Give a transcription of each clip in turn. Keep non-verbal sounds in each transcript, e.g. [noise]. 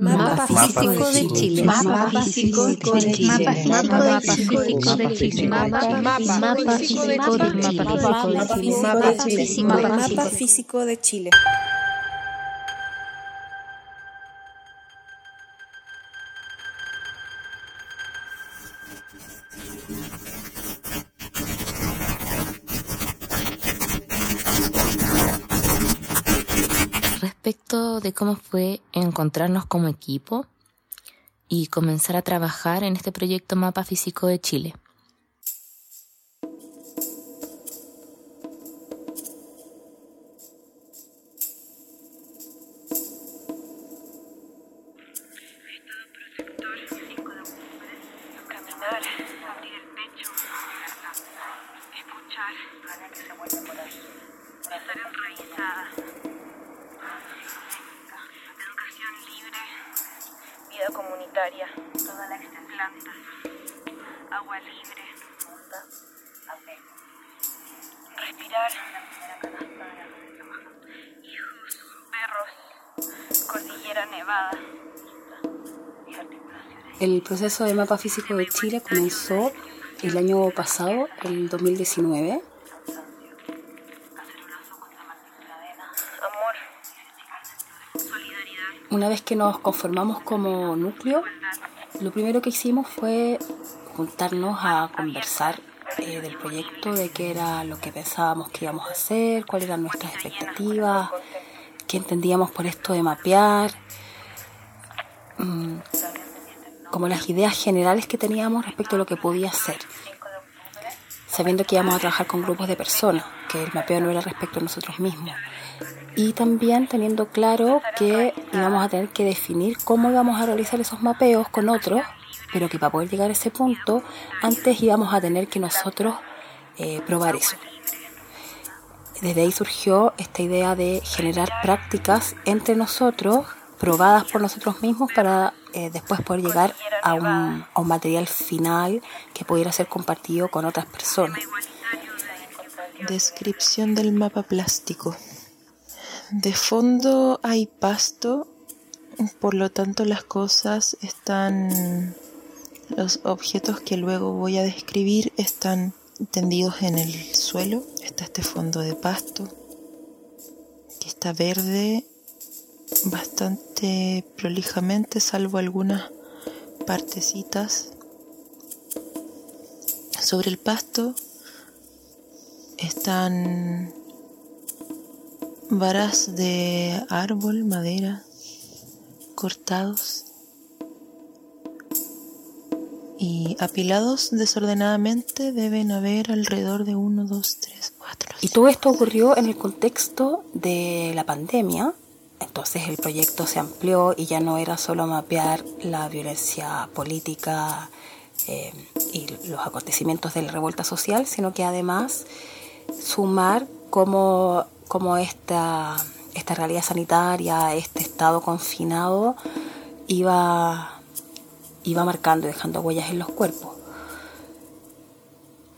Mapa físico de Chile. Mapa físico de Chile. Mapa físico de Chile. Mapa físico de Chile. Respecto de cómo fue encontrarnos como equipo y comenzar a trabajar en este proyecto Mapa Físico de Chile. Escuchar, que se vuelve por enraizada. Vida comunitaria, toda la extensión agua libre, respirar, hijos, perros, cordillera nevada. El proceso de mapa físico de Chile comenzó el año pasado, el 2019. Una vez que nos conformamos como núcleo, lo primero que hicimos fue juntarnos a conversar eh, del proyecto, de qué era lo que pensábamos que íbamos a hacer, cuáles eran nuestras expectativas, qué entendíamos por esto de mapear, mm, como las ideas generales que teníamos respecto a lo que podía ser, sabiendo que íbamos a trabajar con grupos de personas, que el mapeo no era respecto a nosotros mismos. Y también teniendo claro que íbamos a tener que definir cómo íbamos a realizar esos mapeos con otros, pero que para poder llegar a ese punto, antes íbamos a tener que nosotros eh, probar eso. Desde ahí surgió esta idea de generar prácticas entre nosotros, probadas por nosotros mismos, para eh, después poder llegar a un, a un material final que pudiera ser compartido con otras personas. Descripción del mapa plástico. De fondo hay pasto, por lo tanto las cosas están, los objetos que luego voy a describir están tendidos en el suelo. Está este fondo de pasto, que está verde bastante prolijamente, salvo algunas partecitas. Sobre el pasto están varas de árbol, madera, cortados y apilados desordenadamente deben haber alrededor de 1, 2, 3, 4. Y todo esto ocurrió en el contexto de la pandemia. Entonces el proyecto se amplió y ya no era solo mapear la violencia política eh, y los acontecimientos de la revuelta social, sino que además sumar cómo, cómo esta, esta realidad sanitaria, este estado confinado, iba, iba marcando y dejando huellas en los cuerpos.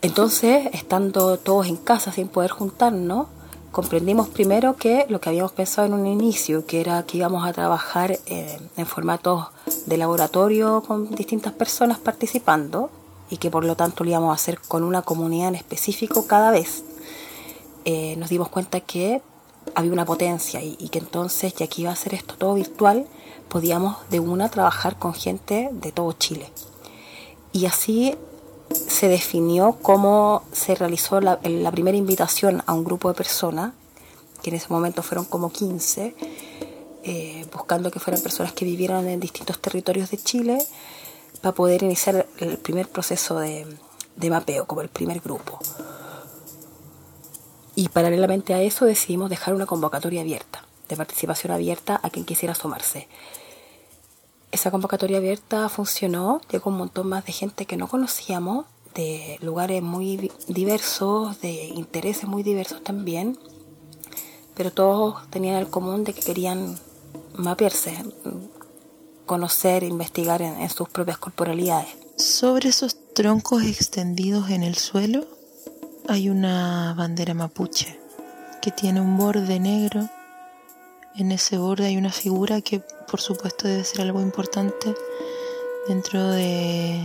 Entonces, estando todos en casa sin poder juntarnos, comprendimos primero que lo que habíamos pensado en un inicio, que era que íbamos a trabajar eh, en formatos de laboratorio con distintas personas participando y que por lo tanto lo íbamos a hacer con una comunidad en específico cada vez. Eh, nos dimos cuenta que había una potencia y, y que entonces, ya que iba a hacer esto todo virtual, podíamos de una trabajar con gente de todo Chile. Y así se definió cómo se realizó la, la, primera invitación a un grupo de personas, que en ese momento fueron como 15, eh, buscando que fueran personas que vivieran en distintos territorios de Chile, para poder iniciar el primer proceso de, de mapeo, como el primer grupo. Y paralelamente a eso decidimos dejar una convocatoria abierta, de participación abierta a quien quisiera sumarse. Esa convocatoria abierta funcionó, llegó un montón más de gente que no conocíamos, de lugares muy diversos, de intereses muy diversos también, pero todos tenían el común de que querían mapearse, conocer, investigar en, en sus propias corporalidades. Sobre esos troncos extendidos en el suelo hay una bandera mapuche que tiene un borde negro. En ese borde hay una figura que por supuesto debe ser algo importante dentro de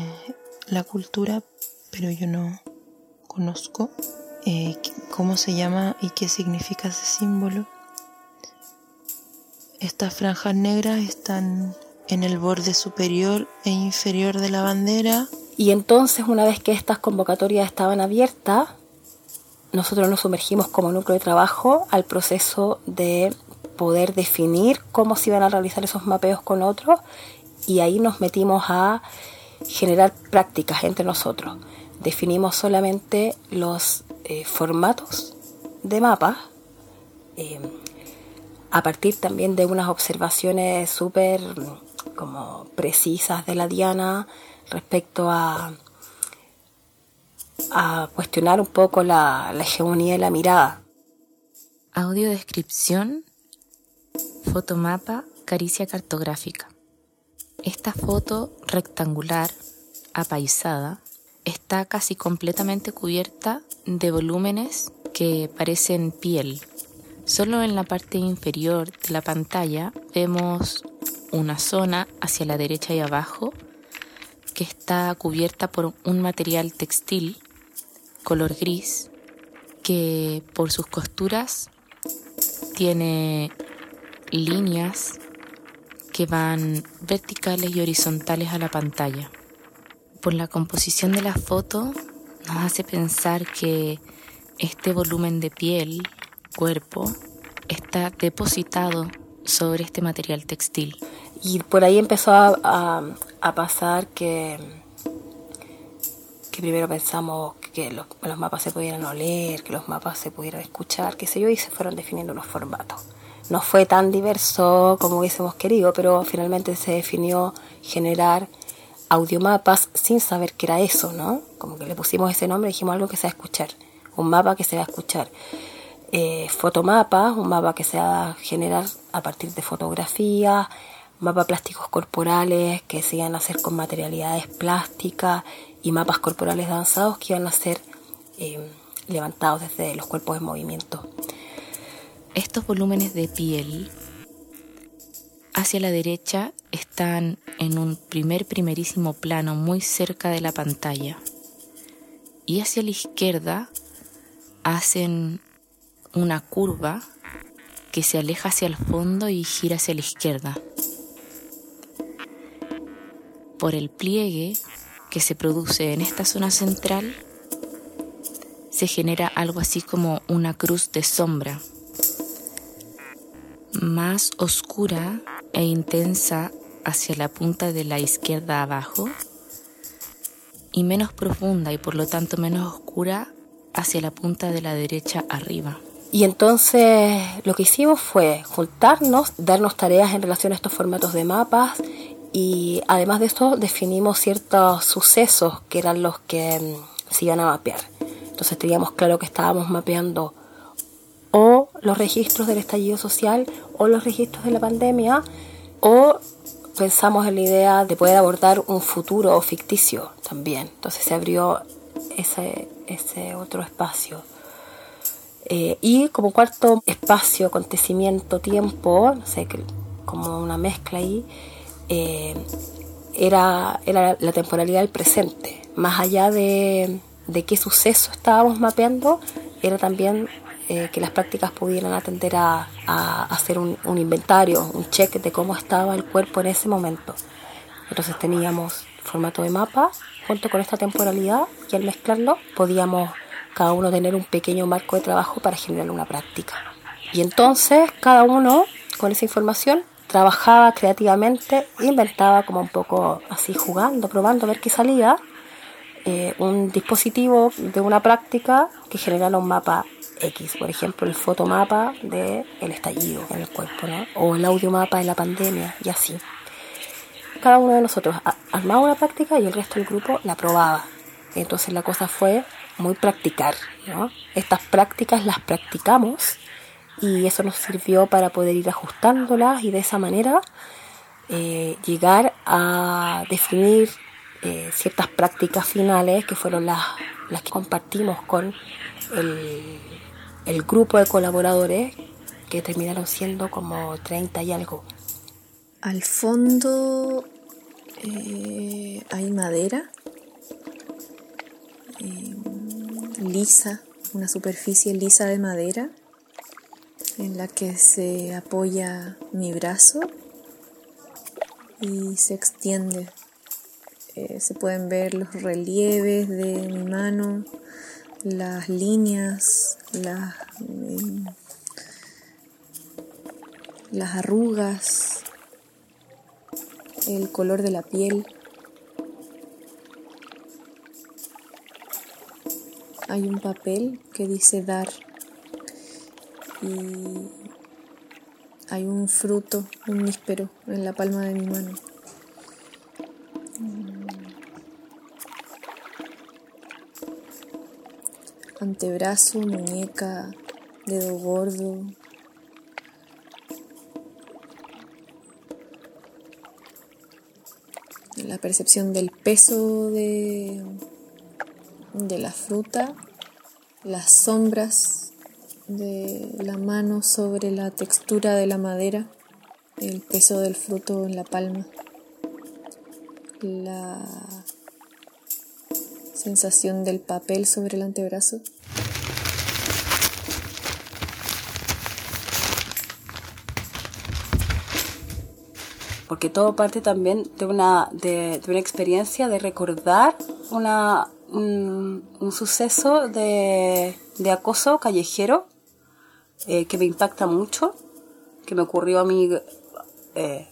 la cultura, pero yo no conozco eh, cómo se llama y qué significa ese símbolo. Estas franjas negras están en el borde superior e inferior de la bandera. Y entonces, una vez que estas convocatorias estaban abiertas, nosotros nos sumergimos como núcleo de trabajo al proceso de poder definir cómo se iban a realizar esos mapeos con otros y ahí nos metimos a generar prácticas entre nosotros. Definimos solamente los eh, formatos de mapas eh, a partir también de unas observaciones súper como precisas de la Diana respecto a, a cuestionar un poco la, la hegemonía de la mirada. Audiodescripción, fotomapa, caricia cartográfica. Esta foto rectangular, apaisada, está casi completamente cubierta de volúmenes que parecen piel. Solo en la parte inferior de la pantalla vemos una zona hacia la derecha y abajo que está cubierta por un material textil color gris que por sus costuras tiene líneas que van verticales y horizontales a la pantalla. Por la composición de la foto nos hace pensar que este volumen de piel, cuerpo, está depositado sobre este material textil. Y por ahí empezó a, pasar que, que primero pensamos que los, mapas se pudieran oler, que los mapas se pudieran escuchar, qué sé yo, y se fueron definiendo los formatos no fue tan diverso como hubiésemos querido, pero finalmente se definió generar audiomapas sin saber qué era eso, ¿no? Como que le pusimos ese nombre y dijimos algo que se va a escuchar, un mapa que se va a escuchar. Eh, fotomapa, un mapa que se va a generar a partir de fotografías, mapas plásticos corporales que se iban a hacer con materialidades plásticas y mapas corporales danzados que iban a ser eh, levantados desde los cuerpos en movimiento. Estos volúmenes de piel hacia la derecha están en un primer primerísimo plano muy cerca de la pantalla y hacia la izquierda hacen una curva que se aleja hacia el fondo y gira hacia la izquierda. Por el pliegue que se produce en esta zona central se genera algo así como una cruz de sombra más oscura e intensa hacia la punta de la izquierda abajo y menos profunda y por lo tanto menos oscura hacia la punta de la derecha arriba. Y entonces lo que hicimos fue juntarnos, darnos tareas en relación a estos formatos de mapas y además de esto definimos ciertos sucesos que eran los que mm, se iban a mapear. Entonces teníamos claro que estábamos mapeando o los registros del estallido social o los registros de la pandemia o pensamos en la idea de poder abordar un futuro ficticio también. Entonces se abrió ese, ese otro espacio. Eh, y como cuarto espacio, acontecimiento, tiempo, no sé, como una mezcla ahí, eh, era, era la temporalidad del presente. Más allá de, de qué suceso estábamos mapeando, era también eh, que las prácticas pudieran atender a, hacer un, inventario, un check de cómo estaba el cuerpo en ese momento. Entonces teníamos formato de mapa junto con esta temporalidad y al mezclarlo podíamos cada uno tener un pequeño marco de trabajo para generar una práctica. Y entonces cada uno con esa información trabajaba creativamente, inventaba como un poco así jugando, probando a ver qué salía, eh, un dispositivo de una práctica que generara un mapa X, por ejemplo, el fotomapa del el estallido en el cuerpo, ¿no? o el audiomapa de la pandemia, y así. Cada uno de nosotros armaba una práctica y el resto del grupo la probaba. Entonces la cosa fue muy practicar. Estas prácticas las practicamos y eso nos sirvió para poder ir ajustándolas y de esa manera eh, llegar a definir eh, ciertas prácticas finales que fueron las, las que compartimos con el, el grupo de colaboradores que terminaron siendo como 30 y algo. Al fondo eh, hay madera eh, lisa, una superficie lisa de madera en la que se apoya mi brazo y se extiende. Eh, se pueden ver los relieves de mi mano, las líneas, las, las arrugas, el color de la piel. Hay un papel que dice dar y hay un fruto, un níspero en la palma de mi mano. Antebrazo, muñeca, dedo gordo, la percepción del peso de, de la fruta, las sombras de la mano sobre la textura de la madera, el peso del fruto en la palma, la sensación del papel sobre el antebrazo. porque todo parte también de una, de, una experiencia de recordar una, un, suceso de, acoso callejero eh, que me impacta mucho, que me ocurrió a mí eh,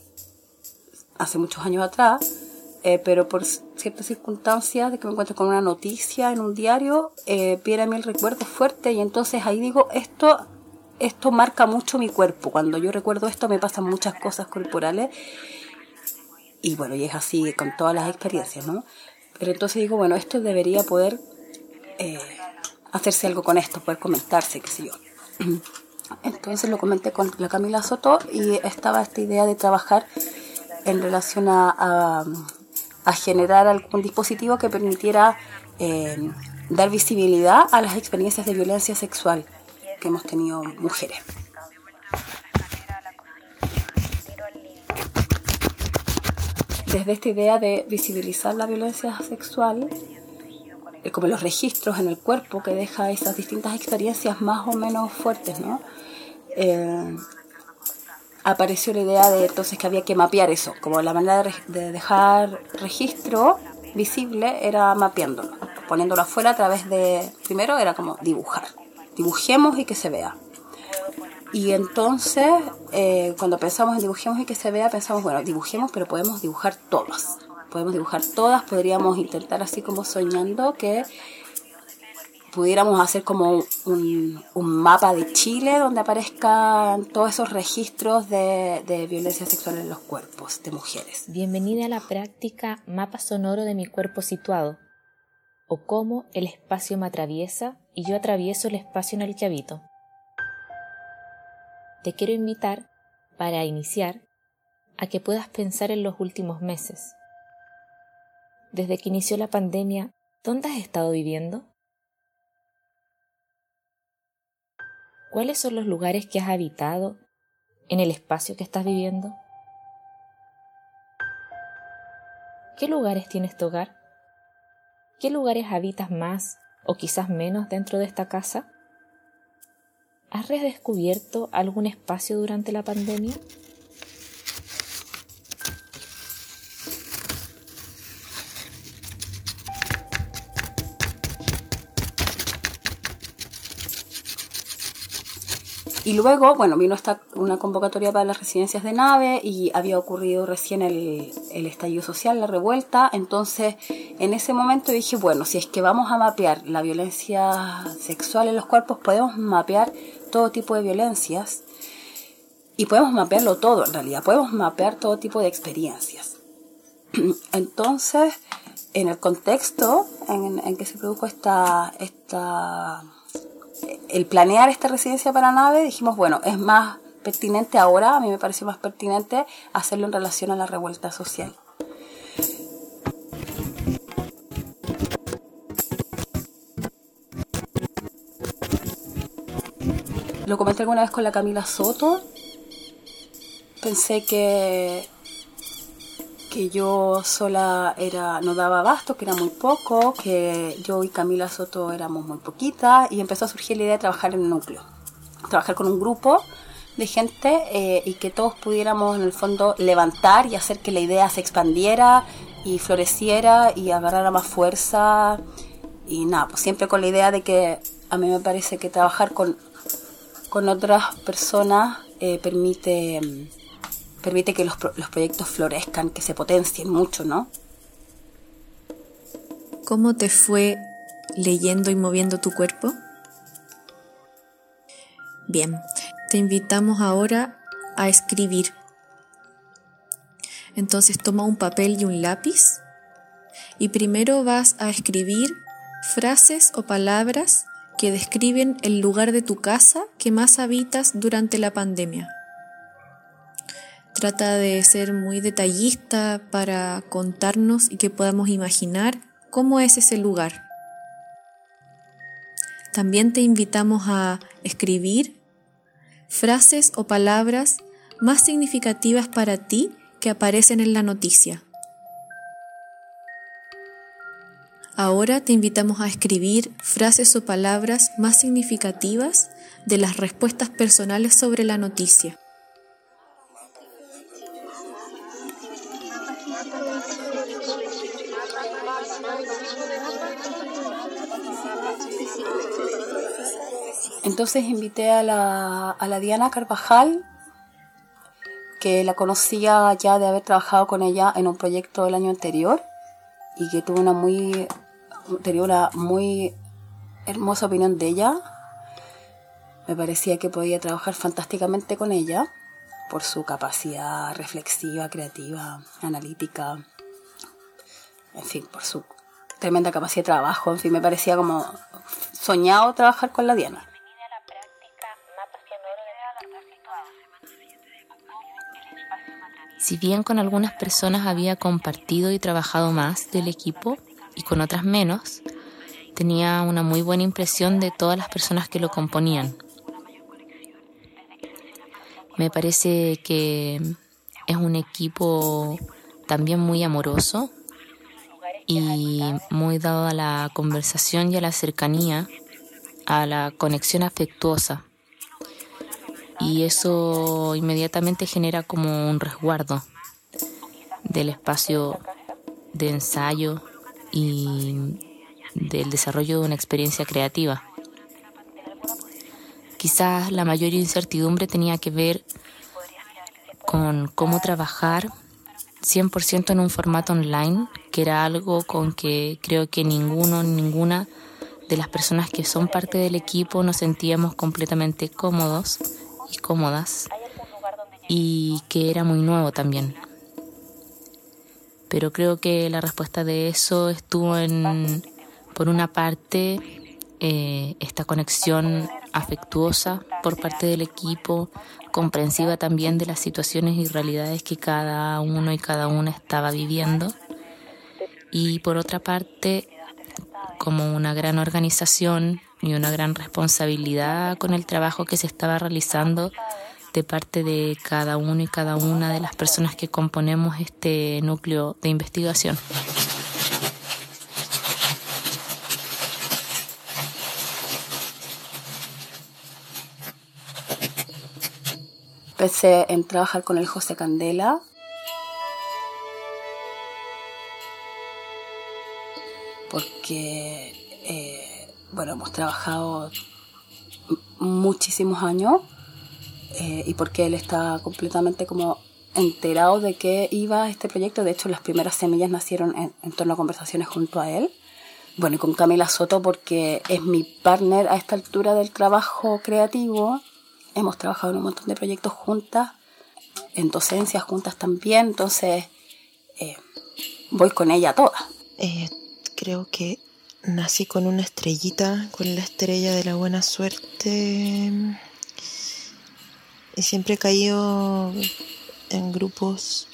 hace muchos años atrás, eh, pero por ciertas circunstancias de que me encuentro con una noticia en un diario, viene a mí el recuerdo fuerte y entonces ahí digo, esto esto marca mucho mi cuerpo. Cuando yo recuerdo esto me pasan muchas cosas corporales. Y bueno, y es así con todas las experiencias, ¿no? Pero entonces digo, bueno, esto debería poder eh, hacerse algo con esto, poder comentarse, qué sé yo. [clears throat] Entonces lo comenté con la Camila Soto y estaba esta idea de trabajar en relación a, generar algún dispositivo que permitiera eh, dar visibilidad a las experiencias de violencia sexual que hemos tenido mujeres. Desde esta idea de visibilizar la violencia sexual, como los registros en el cuerpo que deja esas distintas experiencias más o menos fuertes, ¿no? Eh, apareció la idea de entonces que había que mapear eso, como la manera de, dejar registro visible era mapeándolo, poniéndolo afuera a través de, primero era como dibujar, dibujemos y que se vea. Y entonces, eh, cuando pensamos en dibujemos y que se vea, pensamos, bueno, dibujemos, pero podemos dibujar todas. Podemos dibujar todas, podríamos intentar así como soñando que pudiéramos hacer como un, mapa de Chile donde aparezcan todos esos registros de, de, violencia sexual en los cuerpos de mujeres. Bienvenida a la práctica Mapa Sonoro de mi cuerpo situado, o cómo el espacio me atraviesa y yo atravieso el espacio en el que habito. Te quiero invitar, para iniciar, a que puedas pensar en los últimos meses. Desde que inició la pandemia, ¿dónde has estado viviendo? ¿Cuáles son los lugares que has habitado en el espacio que estás viviendo? ¿Qué lugares tienes tu hogar? ¿Qué lugares habitas más o quizás menos dentro de esta casa? ¿Has redescubierto algún espacio durante la pandemia? Y luego, bueno, vino esta, una convocatoria para las residencias de nave y había ocurrido recién el, el estallido social, la revuelta. Entonces, en ese momento dije, bueno, si es que vamos a mapear la violencia sexual en los cuerpos, podemos mapear todo tipo de violencias y podemos mapearlo todo en realidad, podemos mapear todo tipo de experiencias. [clears throat] Entonces, en el contexto en, en que se produjo esta, esta el planear esta residencia para nave, dijimos, bueno, es más pertinente ahora, a mí me pareció más pertinente hacerlo en relación a la revuelta social. Lo comenté alguna vez con la Camila Soto. Pensé que que yo sola era no daba abasto, que era muy poco, que yo y Camila Soto éramos muy poquitas y empezó a surgir la idea de trabajar en el núcleo, trabajar con un grupo de gente eh, y que todos pudiéramos en el fondo levantar y hacer que la idea se expandiera y floreciera y agarrara más fuerza. Y nada, pues siempre con la idea de que a mí me parece que trabajar con, con otras personas eh, permite, permite que los, los proyectos florezcan, que se potencien mucho, ¿no? ¿Cómo te fue leyendo y moviendo tu cuerpo? Bien, te invitamos ahora a escribir. Entonces toma un papel y un lápiz y primero vas a escribir frases o palabras que describen el lugar de tu casa que más habitas durante la pandemia. Trata de ser muy detallista para contarnos y que podamos imaginar cómo es ese lugar. También te invitamos a escribir frases o palabras más significativas para ti que aparecen en la noticia. Ahora te invitamos a escribir frases o palabras más significativas de las respuestas personales sobre la noticia. Entonces invité a la, a la Diana Carvajal, que la conocía ya de haber trabajado con ella en un proyecto del año anterior y que tuvo una muy tenía una muy hermosa opinión de ella. Me parecía que podía trabajar fantásticamente con ella por su capacidad reflexiva, creativa, analítica, en fin, por su tremenda capacidad de trabajo, en fin, me parecía como soñado trabajar con la Diana. Si bien con algunas personas había compartido y trabajado más del equipo, y con otras menos, tenía una muy buena impresión de todas las personas que lo componían. Me parece que es un equipo también muy amoroso y muy dado a la conversación y a la cercanía, a la conexión afectuosa. Y eso inmediatamente genera como un resguardo del espacio de ensayo y del desarrollo de una experiencia creativa. Quizás la mayor incertidumbre tenía que ver con cómo trabajar 100% en un formato online, que era algo con que creo que ninguno, ninguna de las personas que son parte del equipo nos sentíamos completamente cómodos y cómodas y que era muy nuevo también pero creo que la respuesta de eso estuvo en, por una parte, eh, esta conexión afectuosa por parte del equipo, comprensiva también de las situaciones y realidades que cada uno y cada una estaba viviendo. Y por otra parte, como una gran organización y una gran responsabilidad con el trabajo que se estaba realizando de parte de cada uno y cada una de las personas que componemos este núcleo de investigación. Empecé en trabajar con el José Candela. Porque, eh, bueno, hemos trabajado muchísimos años eh, y porque él está completamente como enterado de que iba este proyecto. De hecho, las primeras semillas nacieron en, torno a conversaciones junto a él. Bueno, y con Camila Soto porque es mi partner a esta altura del trabajo creativo. Hemos trabajado en un montón de proyectos juntas, en docencias juntas también, entonces eh, voy con ella toda. Eh, creo que nací con una estrellita, con la estrella de la buena suerte y siempre he caído en grupos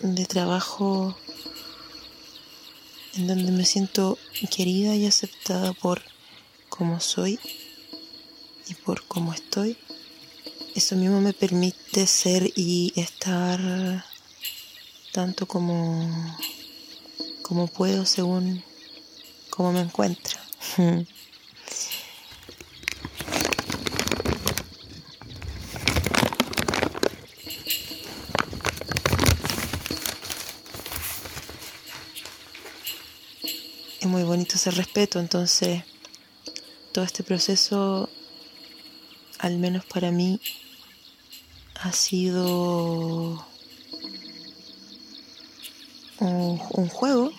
de trabajo en donde me siento querida y aceptada por como soy y por cómo estoy. Eso mismo me permite ser y estar tanto como, como puedo según cómo me encuentro. [laughs] Es muy bonito ese respeto, entonces todo este proceso, al menos para mí, ha sido un, un juego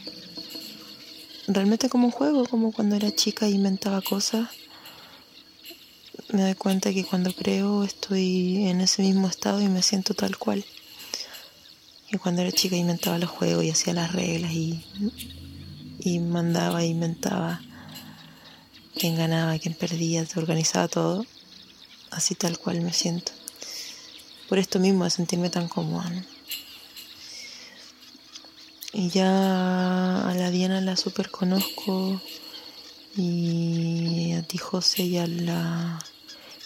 realmente como un juego, como cuando era chica e inventaba cosas. Me doy cuenta que cuando creo estoy en ese mismo estado y me siento tal cual. Y cuando era chica inventaba los juegos y hacía las reglas y, y mandaba inventaba quién ganaba, quién perdía, te organizaba todo. Así tal cual me siento. Por esto mismo de sentirme tan cómoda. Y ya a la Diana la super conozco y a ti José y a la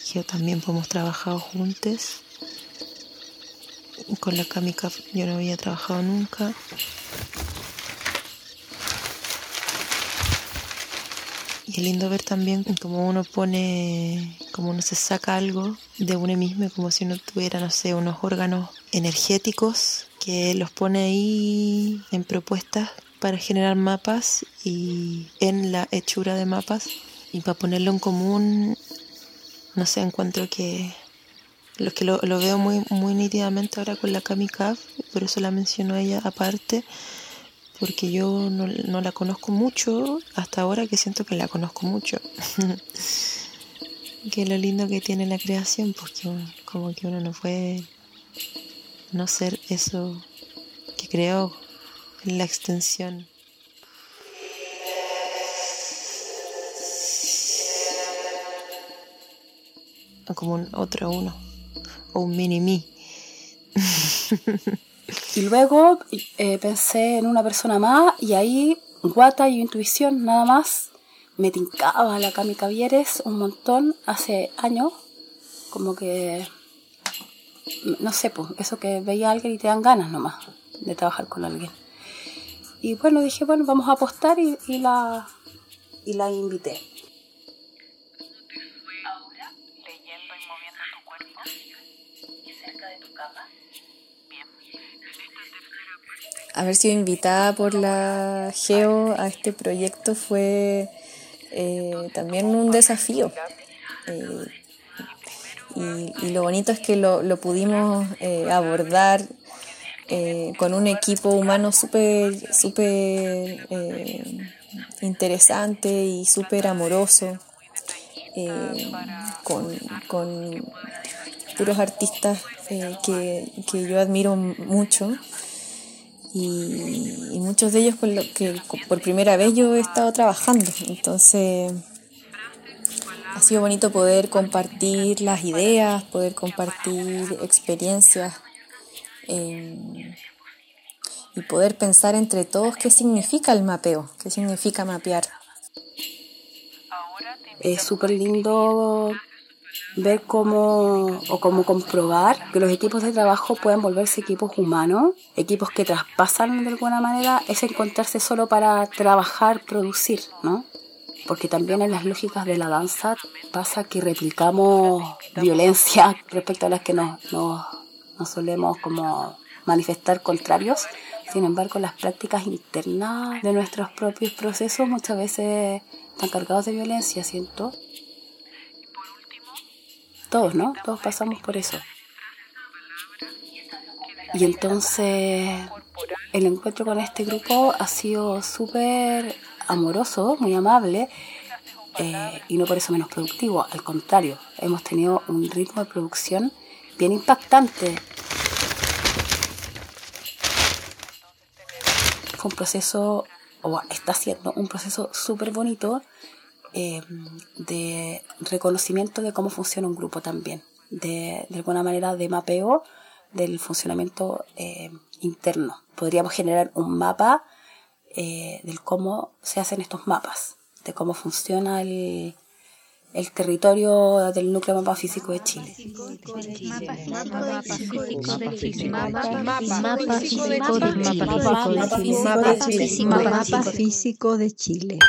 Geo también hemos trabajado juntos. Con la Kamika yo no había trabajado nunca. Y es lindo ver también como uno pone, como uno se saca algo de uno mismo, como si uno tuviera, no sé, unos órganos energéticos que los pone ahí en propuestas para generar mapas y en la hechura de mapas y para ponerlo en común, no sé, encuentro que lo que lo, veo muy, muy nítidamente ahora con la Kamikaze, por eso la menciono ella aparte, porque yo no, no, la conozco mucho hasta ahora que siento que la conozco mucho. [laughs] que lo lindo que tiene la creación, porque como que uno no puede no ser eso que creó la extensión. Como un otro uno, o un mini mí. [laughs] y luego eh, pensé en una persona más y ahí guata y intuición nada más. Me tincaba la Cami Cavieres un montón hace años, como que no sé, pues, eso que veía a alguien y te dan ganas nomás de trabajar con alguien. Y bueno, dije, bueno, vamos a apostar y, y la, y la invité. Haber sido invitada por la Geo a este proyecto fue eh, también un desafío. Eh, y, lo bonito es que lo, pudimos eh, abordar eh, con un equipo humano súper super, eh, interesante y súper amoroso, con, con, puros artistas que, que, yo admiro mucho. Y, y, muchos de ellos con lo que por primera vez yo he estado trabajando. Entonces, ha sido bonito poder compartir las ideas, poder compartir experiencias eh, y poder pensar entre todos qué significa el mapeo, qué significa mapear. Es súper lindo ver cómo o cómo comprobar que los equipos de trabajo pueden volverse equipos humanos, equipos que traspasan de alguna manera ese encontrarse solo para trabajar, producir, ¿no? Porque también en las lógicas de la danza pasa que replicamos violencia [laughs] respecto a las que nos, nos, solemos como manifestar contrarios. Sin embargo, las prácticas internas de nuestros propios procesos muchas veces están cargados de violencia, siento. Todos, ¿no? Todos pasamos por eso. Y entonces el encuentro con este grupo ha sido súper amoroso, muy amable, eh, y no por eso menos productivo, al contrario, hemos tenido un ritmo de producción bien impactante. Fue un proceso, o está siendo un proceso súper bonito eh, de reconocimiento de cómo funciona un grupo también, de, de alguna manera de mapeo del funcionamiento eh, interno. Podríamos generar un mapa eh, del cómo se hacen estos mapas, de cómo funciona el, el territorio del núcleo mapa físico de Chile. Mapa físico de Chile. Mapa físico de Chile.